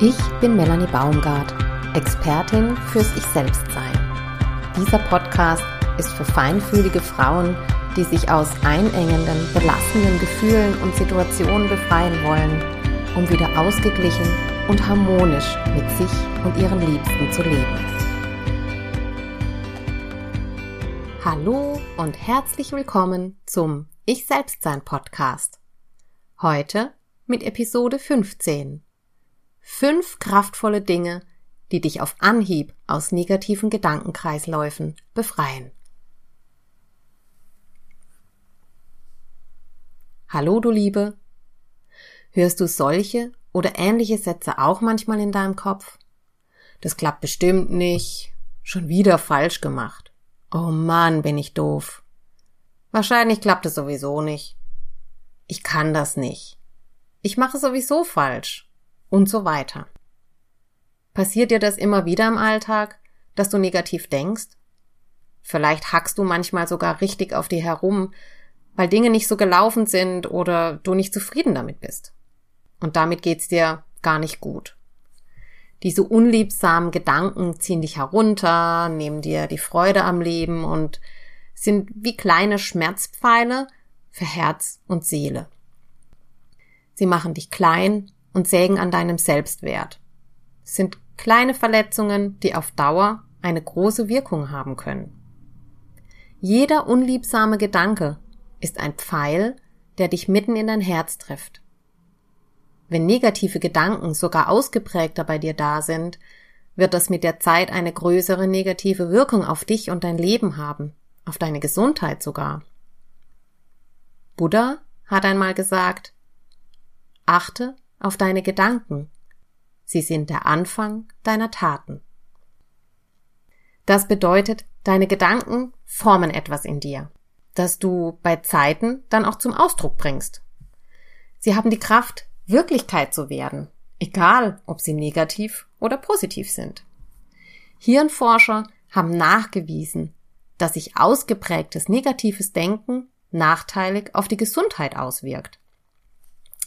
Ich bin Melanie Baumgart, Expertin fürs Ich Selbstsein. Dieser Podcast ist für feinfühlige Frauen, die sich aus einengenden, belastenden Gefühlen und Situationen befreien wollen, um wieder ausgeglichen und harmonisch mit sich und ihren Liebsten zu leben. Hallo und herzlich willkommen zum Ich Selbstsein Podcast. Heute mit Episode 15. Fünf kraftvolle Dinge, die dich auf Anhieb aus negativen Gedankenkreisläufen befreien. Hallo, du Liebe. Hörst du solche oder ähnliche Sätze auch manchmal in deinem Kopf? Das klappt bestimmt nicht. Schon wieder falsch gemacht. Oh Mann, bin ich doof. Wahrscheinlich klappt es sowieso nicht. Ich kann das nicht. Ich mache sowieso falsch und so weiter. Passiert dir das immer wieder im Alltag, dass du negativ denkst? Vielleicht hackst du manchmal sogar richtig auf dir herum, weil Dinge nicht so gelaufen sind oder du nicht zufrieden damit bist. Und damit geht's dir gar nicht gut. Diese unliebsamen Gedanken ziehen dich herunter, nehmen dir die Freude am Leben und sind wie kleine Schmerzpfeile für Herz und Seele. Sie machen dich klein und sägen an deinem Selbstwert. Es sind kleine Verletzungen, die auf Dauer eine große Wirkung haben können. Jeder unliebsame Gedanke ist ein Pfeil, der dich mitten in dein Herz trifft. Wenn negative Gedanken sogar ausgeprägter bei dir da sind, wird das mit der Zeit eine größere negative Wirkung auf dich und dein Leben haben, auf deine Gesundheit sogar. Buddha hat einmal gesagt, achte auf deine Gedanken. Sie sind der Anfang deiner Taten. Das bedeutet, deine Gedanken formen etwas in dir, das du bei Zeiten dann auch zum Ausdruck bringst. Sie haben die Kraft, Wirklichkeit zu werden, egal ob sie negativ oder positiv sind. Hirnforscher haben nachgewiesen, dass sich ausgeprägtes negatives Denken nachteilig auf die Gesundheit auswirkt.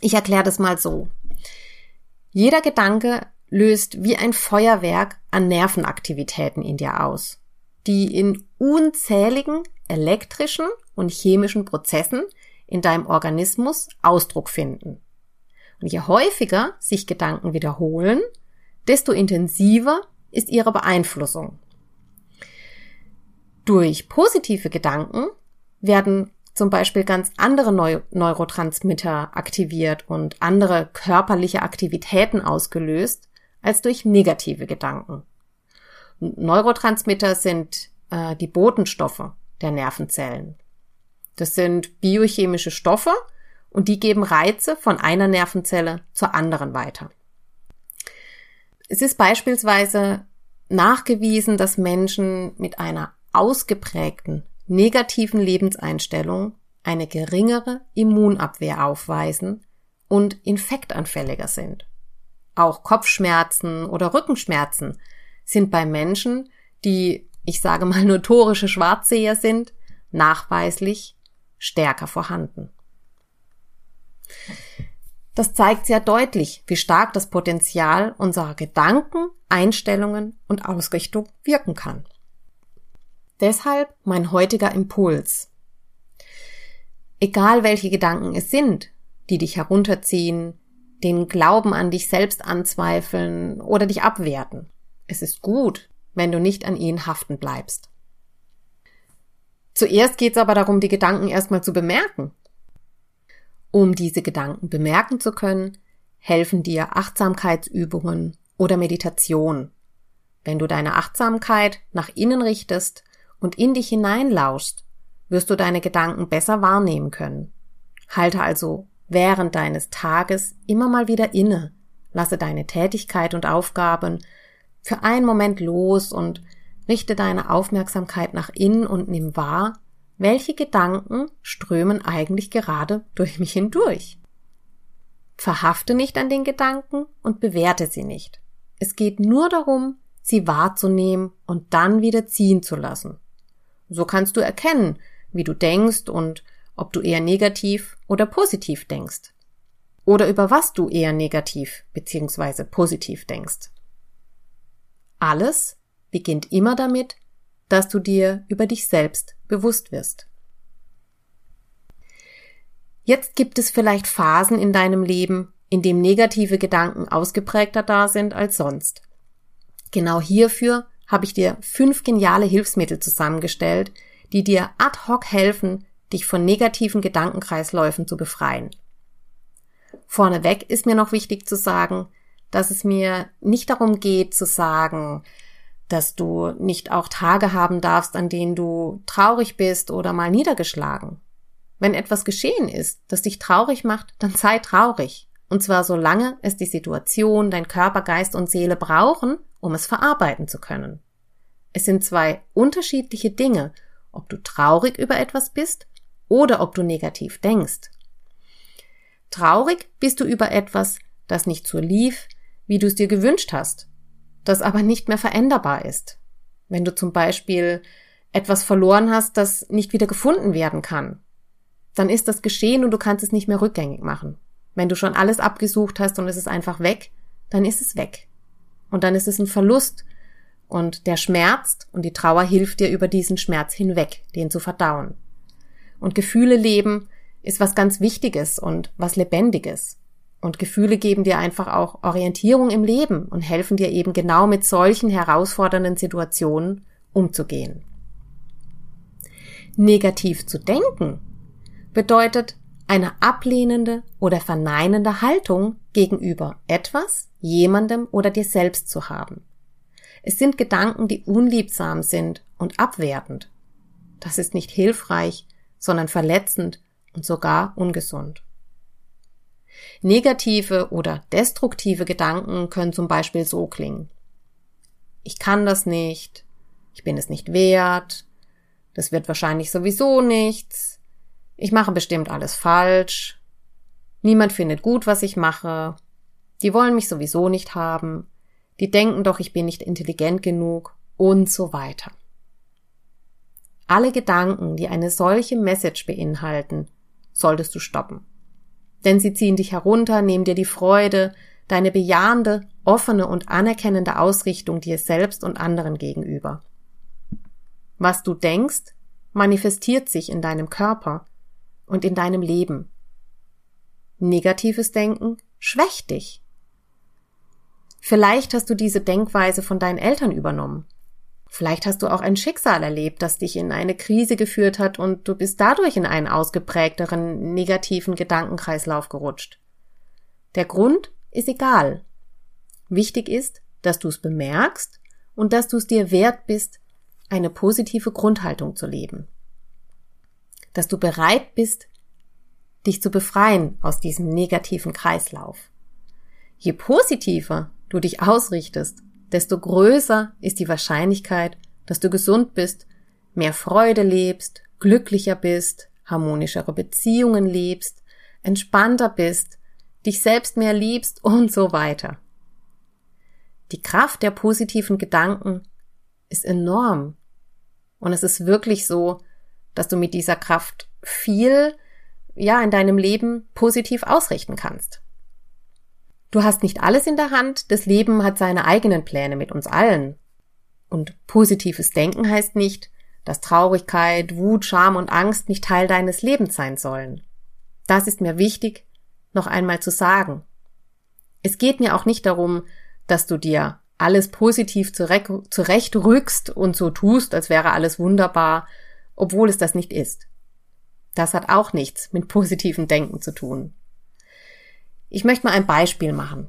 Ich erkläre das mal so. Jeder Gedanke löst wie ein Feuerwerk an Nervenaktivitäten in dir aus, die in unzähligen elektrischen und chemischen Prozessen in deinem Organismus Ausdruck finden. Und je häufiger sich Gedanken wiederholen, desto intensiver ist ihre Beeinflussung. Durch positive Gedanken werden zum Beispiel ganz andere Neu Neurotransmitter aktiviert und andere körperliche Aktivitäten ausgelöst als durch negative Gedanken. Neurotransmitter sind äh, die Botenstoffe der Nervenzellen. Das sind biochemische Stoffe und die geben Reize von einer Nervenzelle zur anderen weiter. Es ist beispielsweise nachgewiesen, dass Menschen mit einer ausgeprägten negativen Lebenseinstellung eine geringere Immunabwehr aufweisen und infektanfälliger sind. Auch Kopfschmerzen oder Rückenschmerzen sind bei Menschen, die, ich sage mal, notorische Schwarzseher sind, nachweislich stärker vorhanden. Das zeigt sehr deutlich, wie stark das Potenzial unserer Gedanken, Einstellungen und Ausrichtung wirken kann. Deshalb mein heutiger Impuls. Egal welche Gedanken es sind, die dich herunterziehen, den Glauben an dich selbst anzweifeln oder dich abwerten. Es ist gut, wenn du nicht an ihnen haften bleibst. Zuerst geht es aber darum, die Gedanken erstmal zu bemerken. Um diese Gedanken bemerken zu können, helfen dir Achtsamkeitsübungen oder Meditation. Wenn du deine Achtsamkeit nach innen richtest, und in dich hineinlauschst, wirst du deine Gedanken besser wahrnehmen können. Halte also während deines Tages immer mal wieder inne, lasse deine Tätigkeit und Aufgaben für einen Moment los und richte deine Aufmerksamkeit nach innen und nimm wahr, welche Gedanken strömen eigentlich gerade durch mich hindurch. Verhafte nicht an den Gedanken und bewerte sie nicht. Es geht nur darum, sie wahrzunehmen und dann wieder ziehen zu lassen. So kannst du erkennen, wie du denkst und ob du eher negativ oder positiv denkst. oder über was du eher negativ bzw. positiv denkst. Alles beginnt immer damit, dass du dir über dich selbst bewusst wirst. Jetzt gibt es vielleicht Phasen in deinem Leben, in dem negative Gedanken ausgeprägter da sind als sonst. Genau hierfür habe ich dir fünf geniale Hilfsmittel zusammengestellt, die dir ad hoc helfen, dich von negativen Gedankenkreisläufen zu befreien. Vorneweg ist mir noch wichtig zu sagen, dass es mir nicht darum geht zu sagen, dass du nicht auch Tage haben darfst, an denen du traurig bist oder mal niedergeschlagen. Wenn etwas geschehen ist, das dich traurig macht, dann sei traurig. Und zwar solange es die Situation, dein Körper, Geist und Seele brauchen, um es verarbeiten zu können. Es sind zwei unterschiedliche Dinge, ob du traurig über etwas bist oder ob du negativ denkst. Traurig bist du über etwas, das nicht so lief, wie du es dir gewünscht hast, das aber nicht mehr veränderbar ist. Wenn du zum Beispiel etwas verloren hast, das nicht wieder gefunden werden kann, dann ist das geschehen und du kannst es nicht mehr rückgängig machen. Wenn du schon alles abgesucht hast und es ist einfach weg, dann ist es weg. Und dann ist es ein Verlust. Und der schmerzt und die Trauer hilft dir über diesen Schmerz hinweg, den zu verdauen. Und Gefühle leben ist was ganz Wichtiges und was Lebendiges. Und Gefühle geben dir einfach auch Orientierung im Leben und helfen dir eben genau mit solchen herausfordernden Situationen umzugehen. Negativ zu denken bedeutet eine ablehnende oder verneinende Haltung gegenüber etwas, jemandem oder dir selbst zu haben. Es sind Gedanken, die unliebsam sind und abwertend. Das ist nicht hilfreich, sondern verletzend und sogar ungesund. Negative oder destruktive Gedanken können zum Beispiel so klingen. Ich kann das nicht, ich bin es nicht wert, das wird wahrscheinlich sowieso nichts, ich mache bestimmt alles falsch, niemand findet gut, was ich mache, die wollen mich sowieso nicht haben, die denken doch, ich bin nicht intelligent genug und so weiter. Alle Gedanken, die eine solche Message beinhalten, solltest du stoppen. Denn sie ziehen dich herunter, nehmen dir die Freude, deine bejahende, offene und anerkennende Ausrichtung dir selbst und anderen gegenüber. Was du denkst, manifestiert sich in deinem Körper und in deinem Leben. Negatives Denken schwächt dich. Vielleicht hast du diese Denkweise von deinen Eltern übernommen. Vielleicht hast du auch ein Schicksal erlebt, das dich in eine Krise geführt hat und du bist dadurch in einen ausgeprägteren negativen Gedankenkreislauf gerutscht. Der Grund ist egal. Wichtig ist, dass du es bemerkst und dass du es dir wert bist, eine positive Grundhaltung zu leben. Dass du bereit bist, dich zu befreien aus diesem negativen Kreislauf. Je positiver du dich ausrichtest, desto größer ist die Wahrscheinlichkeit, dass du gesund bist, mehr Freude lebst, glücklicher bist, harmonischere Beziehungen lebst, entspannter bist, dich selbst mehr liebst und so weiter. Die Kraft der positiven Gedanken ist enorm. Und es ist wirklich so, dass du mit dieser Kraft viel, ja, in deinem Leben positiv ausrichten kannst. Du hast nicht alles in der Hand, das Leben hat seine eigenen Pläne mit uns allen. Und positives Denken heißt nicht, dass Traurigkeit, Wut, Scham und Angst nicht Teil deines Lebens sein sollen. Das ist mir wichtig, noch einmal zu sagen. Es geht mir auch nicht darum, dass du dir alles positiv zurechtrückst und so tust, als wäre alles wunderbar, obwohl es das nicht ist. Das hat auch nichts mit positivem Denken zu tun. Ich möchte mal ein Beispiel machen.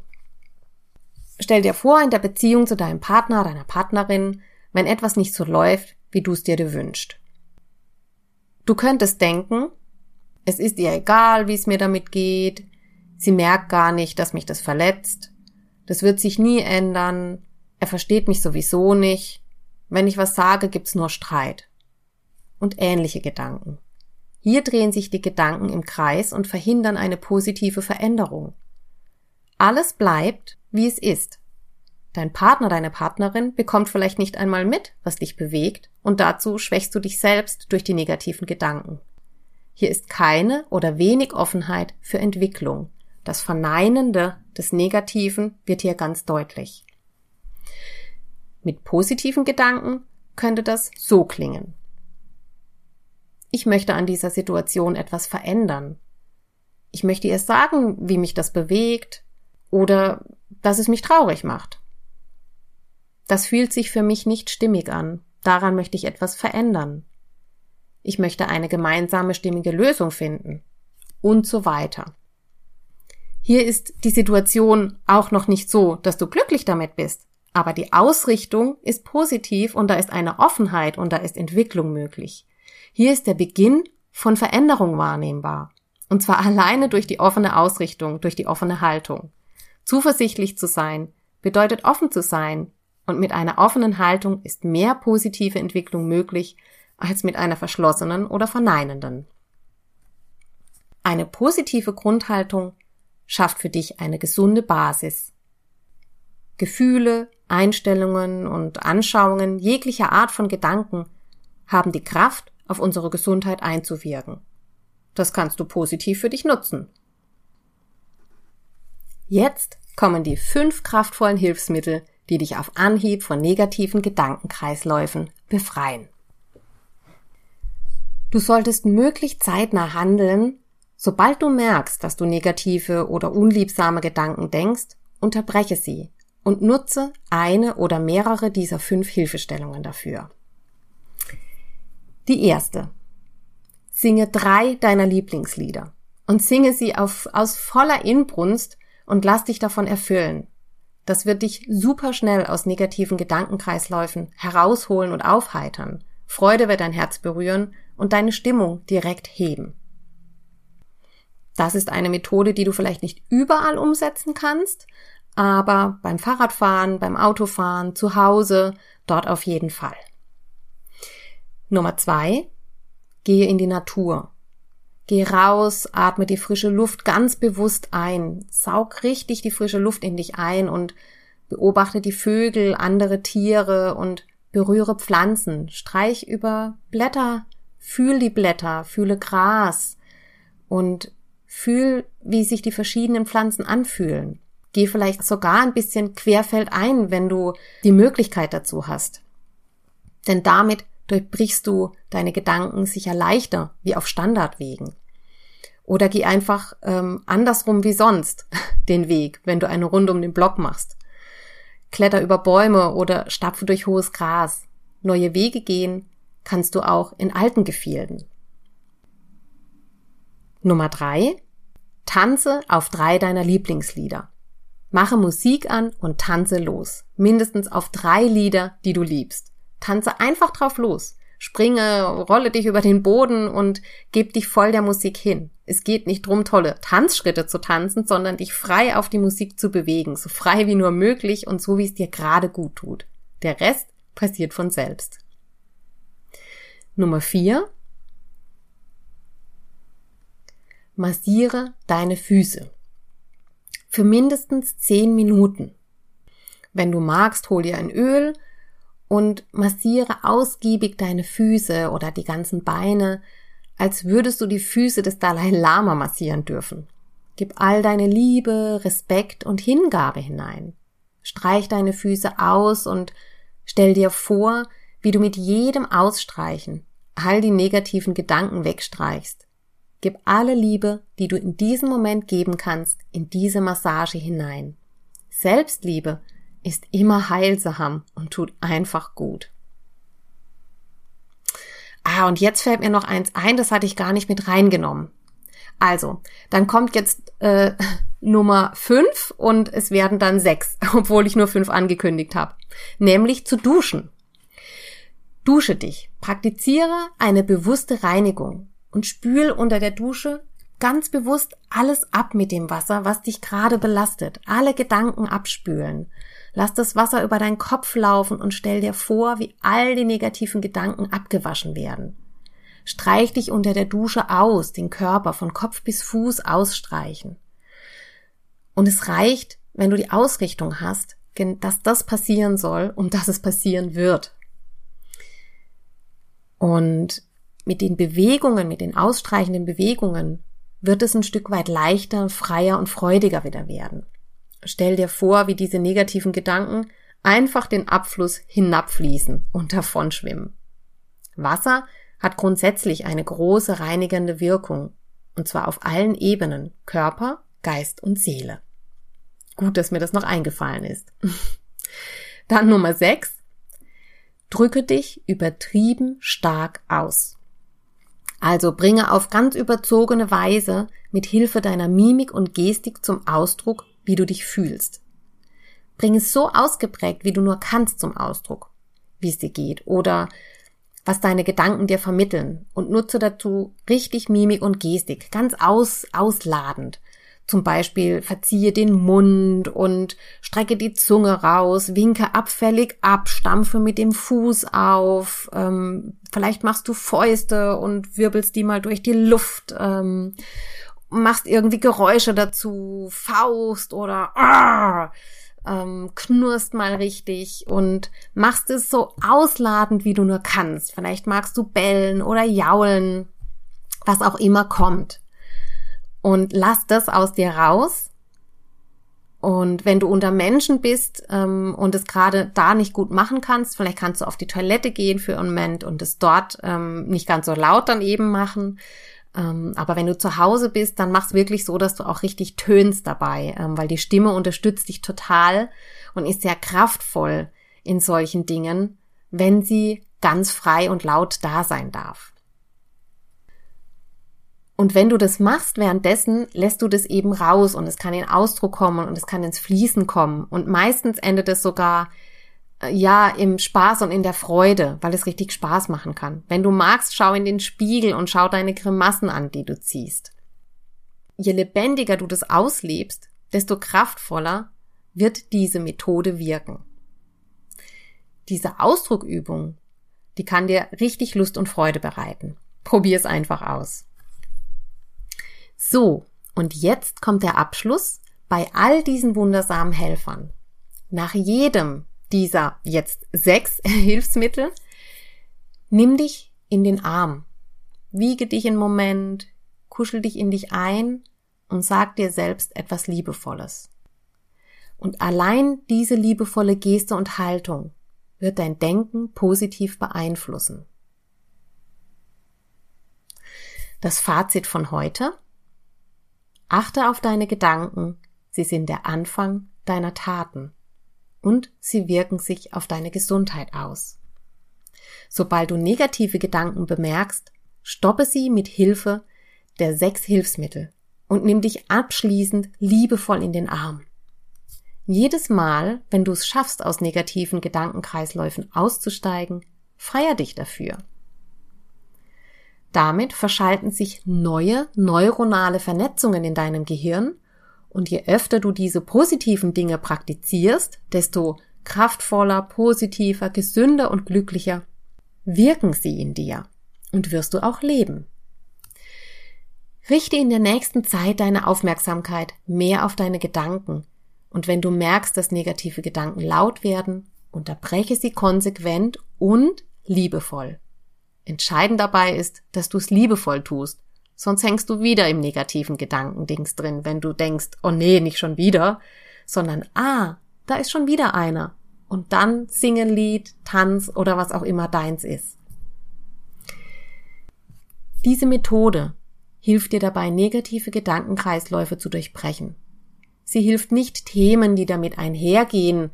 Stell dir vor, in der Beziehung zu deinem Partner, deiner Partnerin, wenn etwas nicht so läuft, wie du es dir wünschst. Du könntest denken, es ist ihr egal, wie es mir damit geht, sie merkt gar nicht, dass mich das verletzt, das wird sich nie ändern, er versteht mich sowieso nicht, wenn ich was sage, gibt's nur Streit. Und ähnliche Gedanken. Hier drehen sich die Gedanken im Kreis und verhindern eine positive Veränderung. Alles bleibt, wie es ist. Dein Partner, deine Partnerin bekommt vielleicht nicht einmal mit, was dich bewegt, und dazu schwächst du dich selbst durch die negativen Gedanken. Hier ist keine oder wenig Offenheit für Entwicklung, das Verneinende des Negativen wird hier ganz deutlich. Mit positiven Gedanken könnte das so klingen. Ich möchte an dieser Situation etwas verändern. Ich möchte ihr sagen, wie mich das bewegt oder dass es mich traurig macht. Das fühlt sich für mich nicht stimmig an. Daran möchte ich etwas verändern. Ich möchte eine gemeinsame stimmige Lösung finden. Und so weiter. Hier ist die Situation auch noch nicht so, dass du glücklich damit bist. Aber die Ausrichtung ist positiv und da ist eine Offenheit und da ist Entwicklung möglich. Hier ist der Beginn von Veränderung wahrnehmbar. Und zwar alleine durch die offene Ausrichtung, durch die offene Haltung. Zuversichtlich zu sein bedeutet offen zu sein. Und mit einer offenen Haltung ist mehr positive Entwicklung möglich als mit einer verschlossenen oder verneinenden. Eine positive Grundhaltung schafft für dich eine gesunde Basis. Gefühle, Einstellungen und Anschauungen jeglicher Art von Gedanken haben die Kraft, auf unsere Gesundheit einzuwirken. Das kannst du positiv für dich nutzen. Jetzt kommen die fünf kraftvollen Hilfsmittel, die dich auf Anhieb von negativen Gedankenkreisläufen befreien. Du solltest möglichst zeitnah handeln, sobald du merkst, dass du negative oder unliebsame Gedanken denkst, unterbreche sie und nutze eine oder mehrere dieser fünf Hilfestellungen dafür. Die erste. Singe drei deiner Lieblingslieder und singe sie auf, aus voller Inbrunst und lass dich davon erfüllen. Das wird dich super schnell aus negativen Gedankenkreisläufen herausholen und aufheitern. Freude wird dein Herz berühren und deine Stimmung direkt heben. Das ist eine Methode, die du vielleicht nicht überall umsetzen kannst, aber beim Fahrradfahren, beim Autofahren, zu Hause, dort auf jeden Fall. Nummer zwei, gehe in die Natur. Geh raus, atme die frische Luft ganz bewusst ein. Saug richtig die frische Luft in dich ein und beobachte die Vögel, andere Tiere und berühre Pflanzen. Streich über Blätter, fühl die Blätter, fühle Gras und fühl, wie sich die verschiedenen Pflanzen anfühlen. Geh vielleicht sogar ein bisschen querfeld ein, wenn du die Möglichkeit dazu hast. Denn damit durchbrichst du deine Gedanken sicher leichter wie auf Standardwegen. Oder geh einfach ähm, andersrum wie sonst den Weg, wenn du eine Runde um den Block machst. Kletter über Bäume oder stapfe durch hohes Gras. Neue Wege gehen kannst du auch in alten Gefilden. Nummer drei. Tanze auf drei deiner Lieblingslieder. Mache Musik an und tanze los. Mindestens auf drei Lieder, die du liebst. Tanze einfach drauf los. Springe, rolle dich über den Boden und gib dich voll der Musik hin. Es geht nicht drum, tolle Tanzschritte zu tanzen, sondern dich frei auf die Musik zu bewegen, so frei wie nur möglich und so wie es dir gerade gut tut. Der Rest passiert von selbst. Nummer vier. Massiere deine Füße. Für mindestens zehn Minuten. Wenn du magst, hol dir ein Öl, und massiere ausgiebig deine Füße oder die ganzen Beine, als würdest du die Füße des Dalai Lama massieren dürfen. Gib all deine Liebe, Respekt und Hingabe hinein. Streich deine Füße aus und stell dir vor, wie du mit jedem Ausstreichen all die negativen Gedanken wegstreichst. Gib alle Liebe, die du in diesem Moment geben kannst, in diese Massage hinein. Selbstliebe ist immer heilsam und tut einfach gut. Ah, und jetzt fällt mir noch eins ein, das hatte ich gar nicht mit reingenommen. Also, dann kommt jetzt äh, Nummer fünf und es werden dann sechs, obwohl ich nur fünf angekündigt habe. Nämlich zu duschen. Dusche dich, praktiziere eine bewusste Reinigung und spül unter der Dusche ganz bewusst alles ab mit dem Wasser, was dich gerade belastet. Alle Gedanken abspülen. Lass das Wasser über deinen Kopf laufen und stell dir vor, wie all die negativen Gedanken abgewaschen werden. Streich dich unter der Dusche aus, den Körper von Kopf bis Fuß ausstreichen. Und es reicht, wenn du die Ausrichtung hast, dass das passieren soll und dass es passieren wird. Und mit den Bewegungen, mit den ausstreichenden Bewegungen wird es ein Stück weit leichter, freier und freudiger wieder werden. Stell dir vor, wie diese negativen Gedanken einfach den Abfluss hinabfließen und davonschwimmen. Wasser hat grundsätzlich eine große reinigende Wirkung, und zwar auf allen Ebenen Körper, Geist und Seele. Gut, dass mir das noch eingefallen ist. Dann Nummer 6. Drücke dich übertrieben stark aus. Also bringe auf ganz überzogene Weise mit Hilfe deiner Mimik und Gestik zum Ausdruck, wie du dich fühlst. Bring es so ausgeprägt, wie du nur kannst zum Ausdruck, wie es dir geht oder was deine Gedanken dir vermitteln und nutze dazu richtig Mimik und Gestik, ganz aus, ausladend. Zum Beispiel verziehe den Mund und strecke die Zunge raus, winke abfällig ab, stampfe mit dem Fuß auf, ähm, vielleicht machst du Fäuste und wirbelst die mal durch die Luft, ähm, machst irgendwie Geräusche dazu, Faust oder ah, ähm, knurst mal richtig und machst es so ausladend, wie du nur kannst. Vielleicht magst du bellen oder jaulen, was auch immer kommt und lass das aus dir raus. Und wenn du unter Menschen bist ähm, und es gerade da nicht gut machen kannst, vielleicht kannst du auf die Toilette gehen für einen Moment und es dort ähm, nicht ganz so laut dann eben machen. Ähm, aber wenn du zu Hause bist, dann mach's wirklich so, dass du auch richtig tönst dabei, ähm, weil die Stimme unterstützt dich total und ist sehr kraftvoll in solchen Dingen, wenn sie ganz frei und laut da sein darf. Und wenn du das machst, währenddessen lässt du das eben raus und es kann in Ausdruck kommen und es kann ins Fließen kommen. Und meistens endet es sogar, ja, im Spaß und in der Freude, weil es richtig Spaß machen kann. Wenn du magst, schau in den Spiegel und schau deine Grimassen an, die du ziehst. Je lebendiger du das auslebst, desto kraftvoller wird diese Methode wirken. Diese Ausdruckübung, die kann dir richtig Lust und Freude bereiten. Probier es einfach aus. So, und jetzt kommt der Abschluss bei all diesen wundersamen Helfern. Nach jedem dieser jetzt sechs Hilfsmittel nimm dich in den Arm, wiege dich einen Moment, kuschel dich in dich ein und sag dir selbst etwas Liebevolles. Und allein diese liebevolle Geste und Haltung wird dein Denken positiv beeinflussen. Das Fazit von heute? Achte auf deine Gedanken, sie sind der Anfang deiner Taten und sie wirken sich auf deine Gesundheit aus. Sobald du negative Gedanken bemerkst, stoppe sie mit Hilfe der sechs Hilfsmittel und nimm dich abschließend liebevoll in den Arm. Jedes Mal, wenn du es schaffst, aus negativen Gedankenkreisläufen auszusteigen, feier dich dafür. Damit verschalten sich neue neuronale Vernetzungen in deinem Gehirn und je öfter du diese positiven Dinge praktizierst, desto kraftvoller, positiver, gesünder und glücklicher wirken sie in dir und wirst du auch leben. Richte in der nächsten Zeit deine Aufmerksamkeit mehr auf deine Gedanken und wenn du merkst, dass negative Gedanken laut werden, unterbreche sie konsequent und liebevoll. Entscheidend dabei ist, dass du es liebevoll tust. Sonst hängst du wieder im negativen Gedankendings drin, wenn du denkst, oh nee, nicht schon wieder, sondern ah, da ist schon wieder einer. Und dann singe ein Lied, Tanz oder was auch immer deins ist. Diese Methode hilft dir dabei, negative Gedankenkreisläufe zu durchbrechen. Sie hilft nicht Themen, die damit einhergehen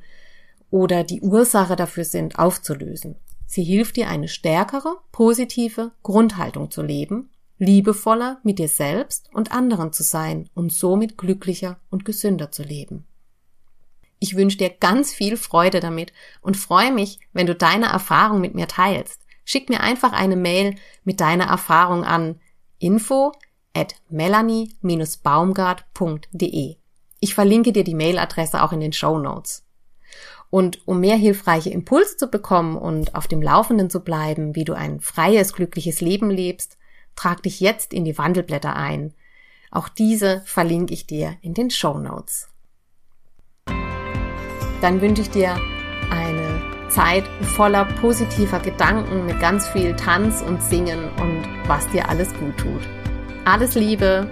oder die Ursache dafür sind, aufzulösen. Sie hilft dir, eine stärkere, positive Grundhaltung zu leben, liebevoller mit dir selbst und anderen zu sein und somit glücklicher und gesünder zu leben. Ich wünsche dir ganz viel Freude damit und freue mich, wenn du deine Erfahrung mit mir teilst. Schick mir einfach eine Mail mit deiner Erfahrung an info at melanie-baumgart.de. Ich verlinke dir die Mailadresse auch in den Show Notes. Und um mehr hilfreiche Impulse zu bekommen und auf dem Laufenden zu bleiben, wie du ein freies, glückliches Leben lebst, trag dich jetzt in die Wandelblätter ein. Auch diese verlinke ich dir in den Show Notes. Dann wünsche ich dir eine Zeit voller positiver Gedanken mit ganz viel Tanz und Singen und was dir alles gut tut. Alles Liebe,